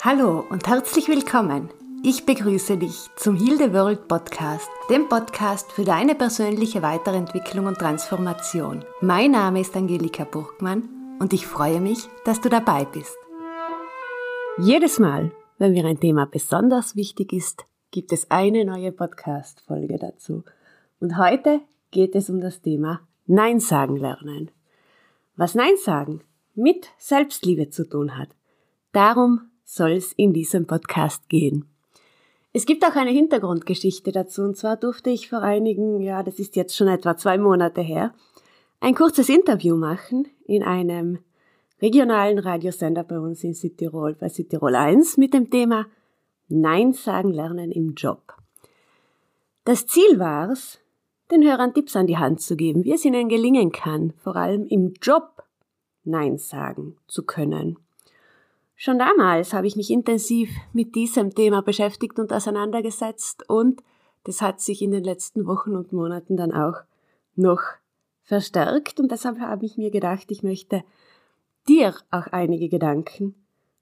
Hallo und herzlich willkommen. Ich begrüße dich zum Heal World Podcast, dem Podcast für deine persönliche Weiterentwicklung und Transformation. Mein Name ist Angelika Burgmann und ich freue mich, dass du dabei bist. Jedes Mal, wenn mir ein Thema besonders wichtig ist, gibt es eine neue Podcast-Folge dazu. Und heute geht es um das Thema Nein sagen lernen. Was Nein sagen mit Selbstliebe zu tun hat. Darum soll es in diesem Podcast gehen. Es gibt auch eine Hintergrundgeschichte dazu, und zwar durfte ich vor einigen, ja, das ist jetzt schon etwa zwei Monate her, ein kurzes Interview machen in einem regionalen Radiosender bei uns in Südtirol, bei Südtirol 1, mit dem Thema Nein sagen lernen im Job. Das Ziel war es, den Hörern Tipps an die Hand zu geben, wie es ihnen gelingen kann, vor allem im Job Nein sagen zu können. Schon damals habe ich mich intensiv mit diesem Thema beschäftigt und auseinandergesetzt und das hat sich in den letzten Wochen und Monaten dann auch noch verstärkt und deshalb habe ich mir gedacht, ich möchte dir auch einige Gedanken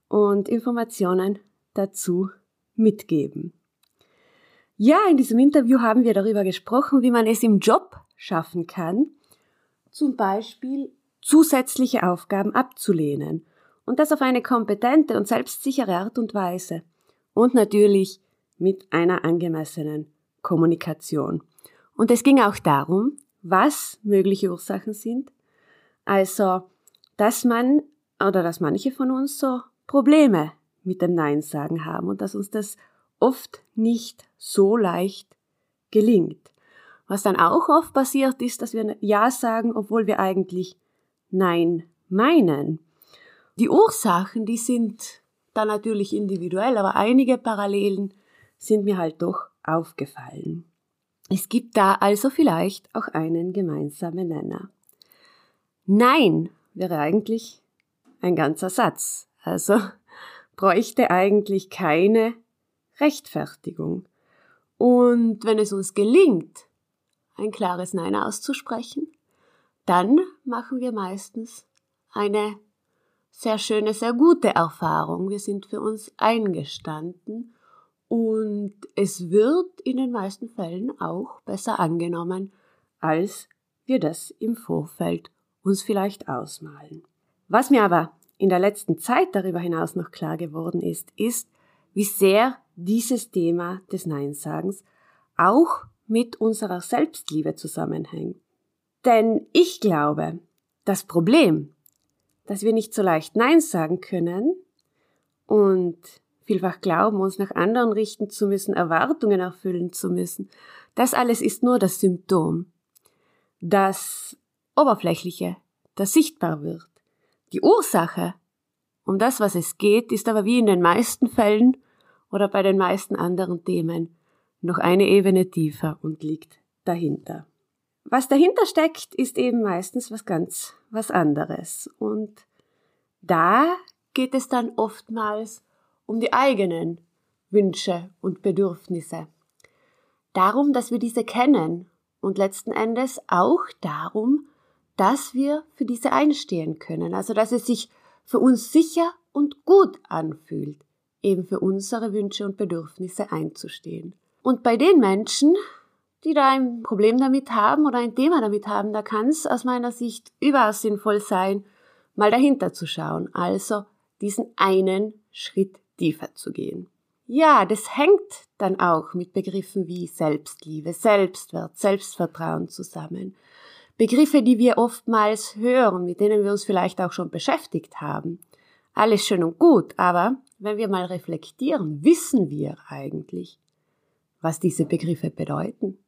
und Informationen dazu mitgeben. Ja, in diesem Interview haben wir darüber gesprochen, wie man es im Job schaffen kann, zum Beispiel zusätzliche Aufgaben abzulehnen und das auf eine kompetente und selbstsichere Art und Weise. Und natürlich mit einer angemessenen Kommunikation. Und es ging auch darum, was mögliche Ursachen sind. Also, dass man oder dass manche von uns so Probleme mit dem Nein sagen haben und dass uns das oft nicht so leicht gelingt. Was dann auch oft passiert ist, dass wir Ja sagen, obwohl wir eigentlich Nein meinen. Die Ursachen, die sind da natürlich individuell, aber einige Parallelen sind mir halt doch aufgefallen. Es gibt da also vielleicht auch einen gemeinsamen Nenner. Nein wäre eigentlich ein ganzer Satz, also bräuchte eigentlich keine Rechtfertigung. Und wenn es uns gelingt, ein klares Nein auszusprechen, dann machen wir meistens eine sehr schöne, sehr gute Erfahrung. Wir sind für uns eingestanden und es wird in den meisten Fällen auch besser angenommen, als wir das im Vorfeld uns vielleicht ausmalen. Was mir aber in der letzten Zeit darüber hinaus noch klar geworden ist, ist, wie sehr dieses Thema des Neinsagens auch mit unserer Selbstliebe zusammenhängt. Denn ich glaube, das Problem dass wir nicht so leicht Nein sagen können und vielfach glauben, uns nach anderen richten zu müssen, Erwartungen erfüllen zu müssen. Das alles ist nur das Symptom. Das Oberflächliche, das sichtbar wird. Die Ursache, um das, was es geht, ist aber wie in den meisten Fällen oder bei den meisten anderen Themen noch eine Ebene tiefer und liegt dahinter. Was dahinter steckt, ist eben meistens was ganz was anderes. Und da geht es dann oftmals um die eigenen Wünsche und Bedürfnisse. Darum, dass wir diese kennen und letzten Endes auch darum, dass wir für diese einstehen können. Also, dass es sich für uns sicher und gut anfühlt, eben für unsere Wünsche und Bedürfnisse einzustehen. Und bei den Menschen, die da ein Problem damit haben oder ein Thema damit haben, da kann es aus meiner Sicht überaus sinnvoll sein, mal dahinter zu schauen, also diesen einen Schritt tiefer zu gehen. Ja, das hängt dann auch mit Begriffen wie Selbstliebe, Selbstwert, Selbstvertrauen zusammen. Begriffe, die wir oftmals hören, mit denen wir uns vielleicht auch schon beschäftigt haben. Alles schön und gut, aber wenn wir mal reflektieren, wissen wir eigentlich, was diese Begriffe bedeuten?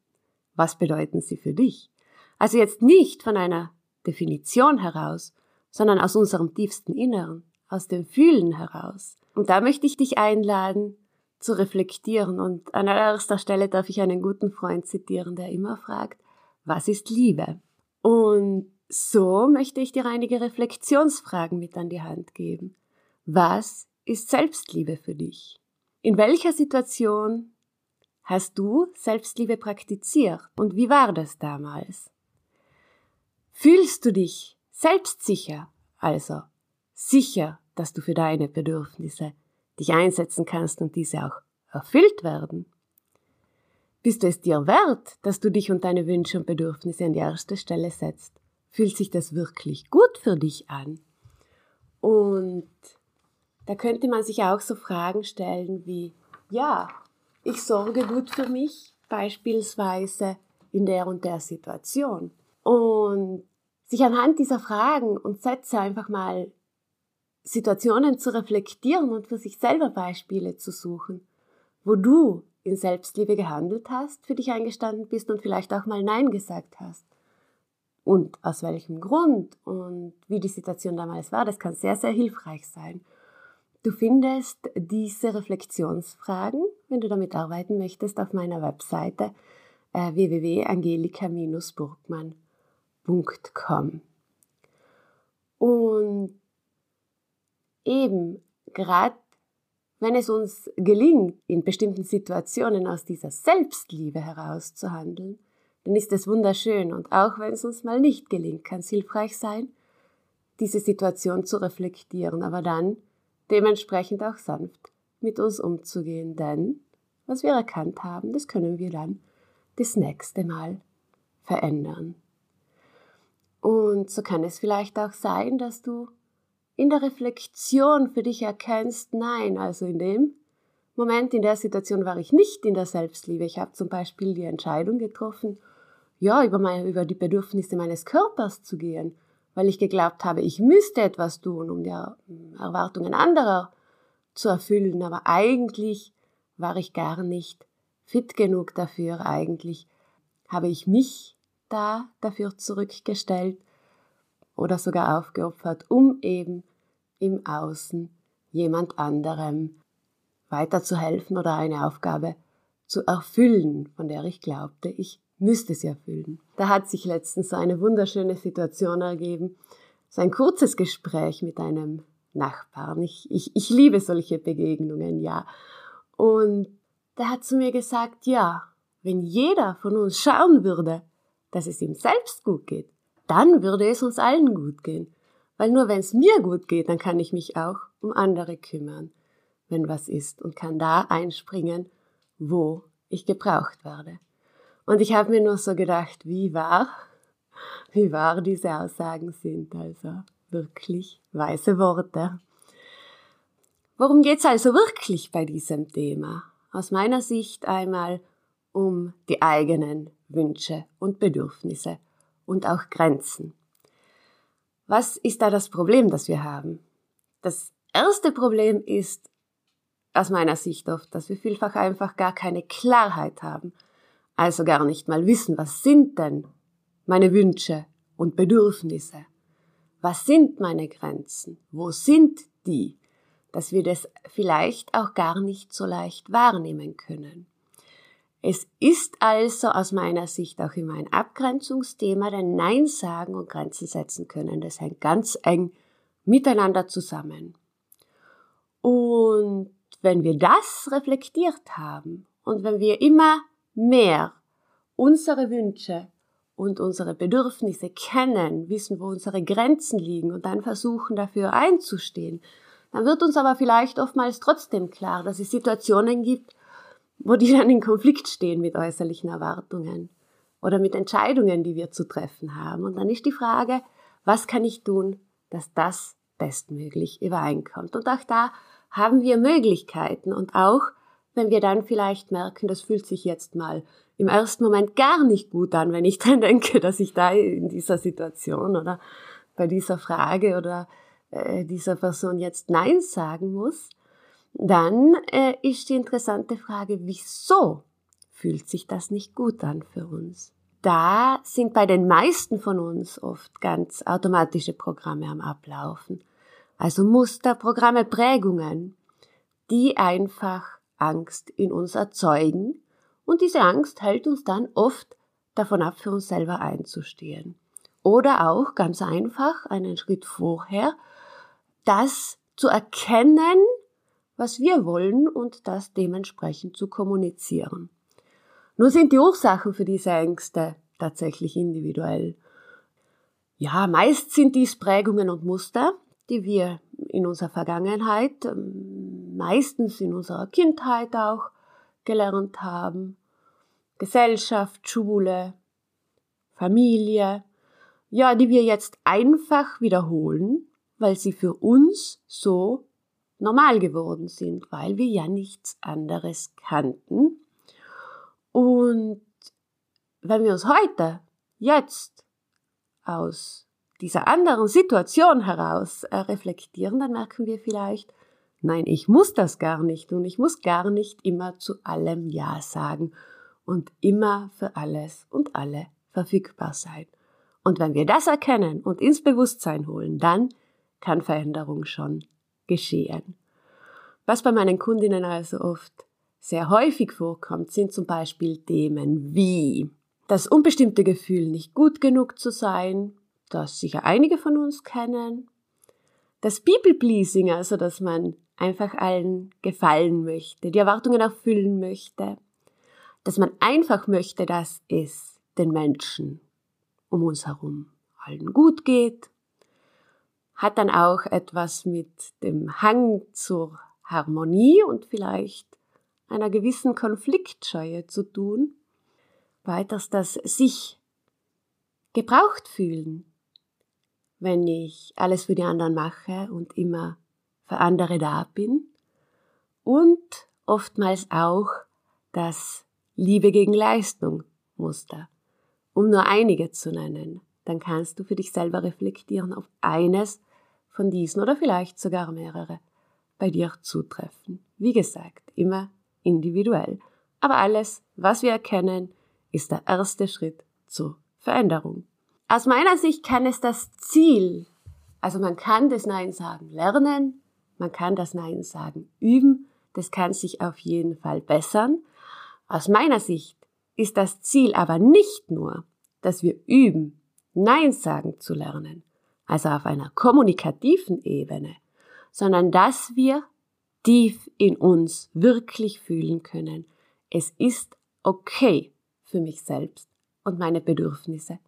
Was bedeuten sie für dich? Also jetzt nicht von einer Definition heraus, sondern aus unserem tiefsten Inneren, aus dem Fühlen heraus. Und da möchte ich dich einladen, zu reflektieren. Und an allererster Stelle darf ich einen guten Freund zitieren, der immer fragt, was ist Liebe? Und so möchte ich dir einige Reflexionsfragen mit an die Hand geben. Was ist Selbstliebe für dich? In welcher Situation Hast du Selbstliebe praktiziert? Und wie war das damals? Fühlst du dich selbstsicher, also sicher, dass du für deine Bedürfnisse dich einsetzen kannst und diese auch erfüllt werden? Bist du es dir wert, dass du dich und deine Wünsche und Bedürfnisse an die erste Stelle setzt? Fühlt sich das wirklich gut für dich an? Und da könnte man sich auch so Fragen stellen wie, ja, ich sorge gut für mich, beispielsweise in der und der Situation. Und sich anhand dieser Fragen und Sätze einfach mal Situationen zu reflektieren und für sich selber Beispiele zu suchen, wo du in Selbstliebe gehandelt hast, für dich eingestanden bist und vielleicht auch mal Nein gesagt hast. Und aus welchem Grund und wie die Situation damals war, das kann sehr, sehr hilfreich sein. Du findest diese Reflexionsfragen, wenn du damit arbeiten möchtest, auf meiner Webseite äh, www.angelika-burgmann.com. Und eben gerade wenn es uns gelingt, in bestimmten Situationen aus dieser Selbstliebe herauszuhandeln, dann ist es wunderschön und auch wenn es uns mal nicht gelingt, kann es hilfreich sein, diese Situation zu reflektieren, aber dann dementsprechend auch sanft mit uns umzugehen, denn was wir erkannt haben, das können wir dann das nächste Mal verändern. Und so kann es vielleicht auch sein, dass du in der Reflexion für dich erkennst, nein, also in dem Moment, in der Situation war ich nicht in der Selbstliebe. Ich habe zum Beispiel die Entscheidung getroffen, ja, über, meine, über die Bedürfnisse meines Körpers zu gehen, weil ich geglaubt habe, ich müsste etwas tun, um die Erwartungen anderer zu erfüllen, aber eigentlich war ich gar nicht fit genug dafür. Eigentlich habe ich mich da dafür zurückgestellt oder sogar aufgeopfert, um eben im Außen jemand anderem weiterzuhelfen oder eine Aufgabe zu erfüllen, von der ich glaubte, ich müsste sie erfüllen. Da hat sich letztens so eine wunderschöne Situation ergeben, so ein kurzes Gespräch mit einem Nachbarn. Ich, ich, ich liebe solche Begegnungen, ja. Und der hat zu mir gesagt, ja, wenn jeder von uns schauen würde, dass es ihm selbst gut geht, dann würde es uns allen gut gehen. Weil nur wenn es mir gut geht, dann kann ich mich auch um andere kümmern, wenn was ist und kann da einspringen, wo ich gebraucht werde. Und ich habe mir nur so gedacht, wie wahr, wie wahr diese Aussagen sind. Also wirklich weise Worte. Worum geht's also wirklich bei diesem Thema? Aus meiner Sicht einmal um die eigenen Wünsche und Bedürfnisse und auch Grenzen. Was ist da das Problem, das wir haben? Das erste Problem ist aus meiner Sicht oft, dass wir vielfach einfach gar keine Klarheit haben, also gar nicht mal wissen, was sind denn meine Wünsche und Bedürfnisse? Was sind meine Grenzen? Wo sind die? dass wir das vielleicht auch gar nicht so leicht wahrnehmen können. Es ist also aus meiner Sicht auch immer ein Abgrenzungsthema, denn Nein sagen und Grenzen setzen können, das hängt ganz eng miteinander zusammen. Und wenn wir das reflektiert haben und wenn wir immer mehr unsere Wünsche und unsere Bedürfnisse kennen, wissen, wo unsere Grenzen liegen und dann versuchen dafür einzustehen dann wird uns aber vielleicht oftmals trotzdem klar, dass es Situationen gibt, wo die dann in Konflikt stehen mit äußerlichen Erwartungen oder mit Entscheidungen, die wir zu treffen haben. Und dann ist die Frage, was kann ich tun, dass das bestmöglich übereinkommt? Und auch da haben wir Möglichkeiten und auch wenn wir dann vielleicht merken, das fühlt sich jetzt mal im ersten Moment gar nicht gut an, wenn ich dann denke, dass ich da in dieser Situation oder bei dieser Frage oder äh, dieser Person jetzt Nein sagen muss, dann äh, ist die interessante Frage, wieso fühlt sich das nicht gut an für uns? Da sind bei den meisten von uns oft ganz automatische Programme am Ablaufen. Also Muster, Programme, Prägungen, die einfach Angst in uns erzeugen. Und diese Angst hält uns dann oft davon ab, für uns selber einzustehen. Oder auch ganz einfach einen Schritt vorher das zu erkennen, was wir wollen und das dementsprechend zu kommunizieren. Nur sind die Ursachen für diese Ängste tatsächlich individuell. Ja, meist sind dies Prägungen und Muster, die wir in unserer Vergangenheit ähm, meistens in unserer Kindheit auch gelernt haben. Gesellschaft, Schule, Familie, ja, die wir jetzt einfach wiederholen, weil sie für uns so normal geworden sind, weil wir ja nichts anderes kannten. Und wenn wir uns heute, jetzt aus dieser anderen Situation heraus äh, reflektieren, dann merken wir vielleicht, nein, ich muss das gar nicht und ich muss gar nicht immer zu allem Ja sagen und immer für alles und alle verfügbar sein. Und wenn wir das erkennen und ins Bewusstsein holen, dann kann Veränderung schon geschehen. Was bei meinen Kundinnen also oft sehr häufig vorkommt, sind zum Beispiel Themen wie das unbestimmte Gefühl, nicht gut genug zu sein, das sicher einige von uns kennen, das People-Pleasing, also dass man einfach allen gefallen möchte, die Erwartungen erfüllen möchte, dass man einfach möchte, dass es den Menschen um uns herum allen gut geht, hat dann auch etwas mit dem Hang zur Harmonie und vielleicht einer gewissen Konfliktscheue zu tun. Weiters das sich gebraucht fühlen, wenn ich alles für die anderen mache und immer für andere da bin. Und oftmals auch das Liebe gegen Leistung Muster, um nur einige zu nennen. Dann kannst du für dich selber reflektieren, ob eines von diesen oder vielleicht sogar mehrere bei dir zutreffen. Wie gesagt, immer individuell. Aber alles, was wir erkennen, ist der erste Schritt zur Veränderung. Aus meiner Sicht kann es das Ziel, also man kann das Nein sagen lernen, man kann das Nein sagen üben, das kann sich auf jeden Fall bessern. Aus meiner Sicht ist das Ziel aber nicht nur, dass wir üben, Nein sagen zu lernen, also auf einer kommunikativen Ebene, sondern dass wir tief in uns wirklich fühlen können, es ist okay für mich selbst und meine Bedürfnisse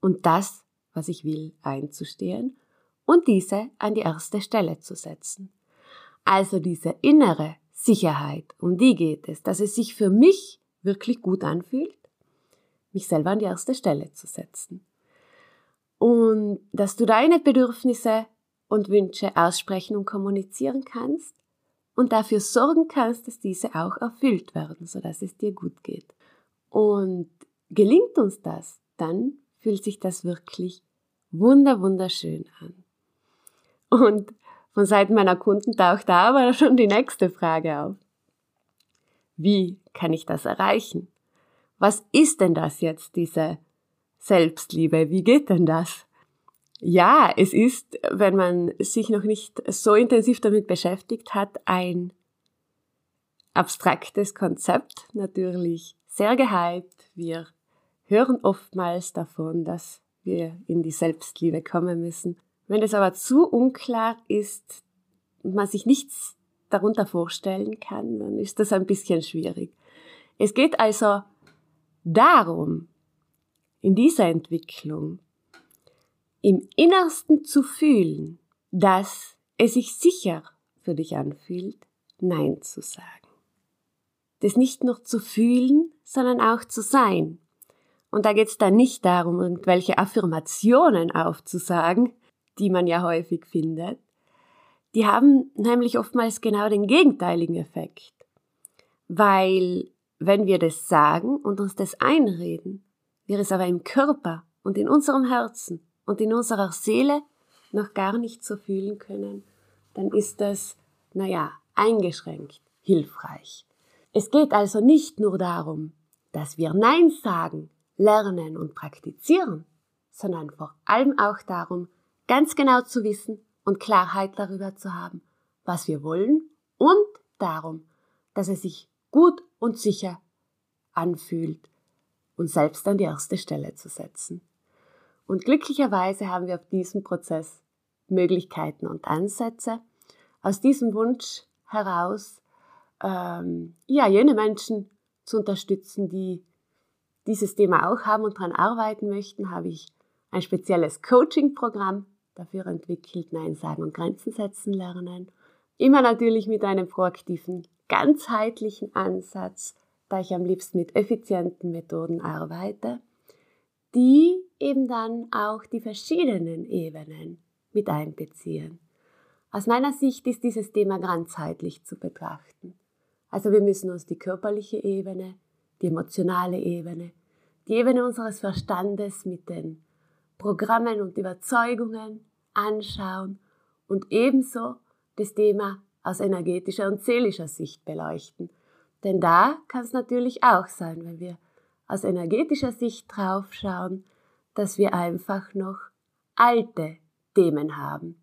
und das, was ich will, einzustehen und diese an die erste Stelle zu setzen. Also diese innere Sicherheit, um die geht es, dass es sich für mich wirklich gut anfühlt, mich selber an die erste Stelle zu setzen. Und dass du deine Bedürfnisse und Wünsche aussprechen und kommunizieren kannst und dafür sorgen kannst, dass diese auch erfüllt werden, sodass es dir gut geht. Und gelingt uns das, dann fühlt sich das wirklich wunder wunderschön an. Und von Seiten meiner Kunden taucht da aber schon die nächste Frage auf. Wie kann ich das erreichen? Was ist denn das jetzt, diese Selbstliebe? Wie geht denn das? Ja, es ist, wenn man sich noch nicht so intensiv damit beschäftigt hat, ein abstraktes Konzept, natürlich sehr gehypt. Wir hören oftmals davon, dass wir in die Selbstliebe kommen müssen. Wenn es aber zu unklar ist und man sich nichts darunter vorstellen kann, dann ist das ein bisschen schwierig. Es geht also darum, in dieser Entwicklung im Innersten zu fühlen, dass es sich sicher für dich anfühlt, Nein zu sagen. Das nicht nur zu fühlen, sondern auch zu sein. Und da geht es dann nicht darum, irgendwelche Affirmationen aufzusagen, die man ja häufig findet. Die haben nämlich oftmals genau den gegenteiligen Effekt. Weil wenn wir das sagen und uns das einreden, wir es aber im Körper und in unserem Herzen und in unserer Seele noch gar nicht so fühlen können, dann ist das, naja, eingeschränkt hilfreich. Es geht also nicht nur darum, dass wir Nein sagen, lernen und praktizieren, sondern vor allem auch darum, ganz genau zu wissen und Klarheit darüber zu haben, was wir wollen und darum, dass es sich gut und sicher anfühlt, uns selbst an die erste Stelle zu setzen. Und glücklicherweise haben wir auf diesem Prozess Möglichkeiten und Ansätze, aus diesem Wunsch heraus, ähm, ja, jene Menschen zu unterstützen, die dieses Thema auch haben und daran arbeiten möchten, habe ich ein spezielles Coaching-Programm dafür entwickelt, Nein sagen und Grenzen setzen lernen. Immer natürlich mit einem proaktiven, ganzheitlichen Ansatz, da ich am liebsten mit effizienten Methoden arbeite, die eben dann auch die verschiedenen Ebenen mit einbeziehen. Aus meiner Sicht ist dieses Thema ganzheitlich zu betrachten. Also wir müssen uns die körperliche Ebene, die emotionale Ebene, die Ebene unseres Verstandes mit den Programmen und Überzeugungen anschauen und ebenso das Thema aus energetischer und seelischer Sicht beleuchten. Denn da kann es natürlich auch sein, wenn wir aus energetischer Sicht draufschauen, dass wir einfach noch alte Themen haben,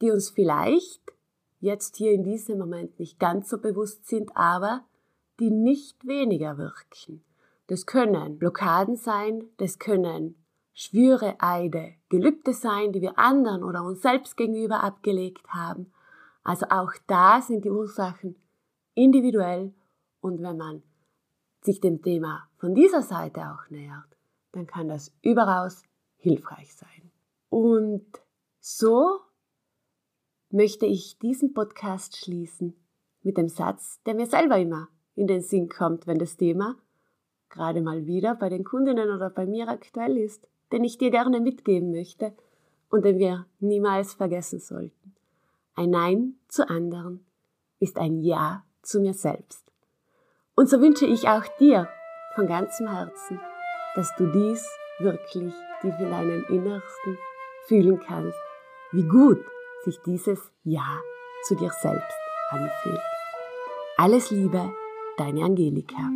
die uns vielleicht jetzt hier in diesem Moment nicht ganz so bewusst sind, aber die nicht weniger wirken. Das können Blockaden sein, das können Schwüre, Eide, Gelübde sein, die wir anderen oder uns selbst gegenüber abgelegt haben. Also auch da sind die Ursachen individuell und wenn man sich dem Thema von dieser Seite auch nähert, dann kann das überaus hilfreich sein. Und so möchte ich diesen Podcast schließen mit dem Satz, der mir selber immer in den Sinn kommt, wenn das Thema gerade mal wieder bei den Kundinnen oder bei mir aktuell ist, den ich dir gerne mitgeben möchte und den wir niemals vergessen sollten. Ein Nein zu anderen ist ein Ja zu mir selbst. Und so wünsche ich auch dir von ganzem Herzen, dass du dies wirklich tief in deinem Innersten fühlen kannst, wie gut sich dieses Ja zu dir selbst anfühlt. Alles Liebe, deine Angelika.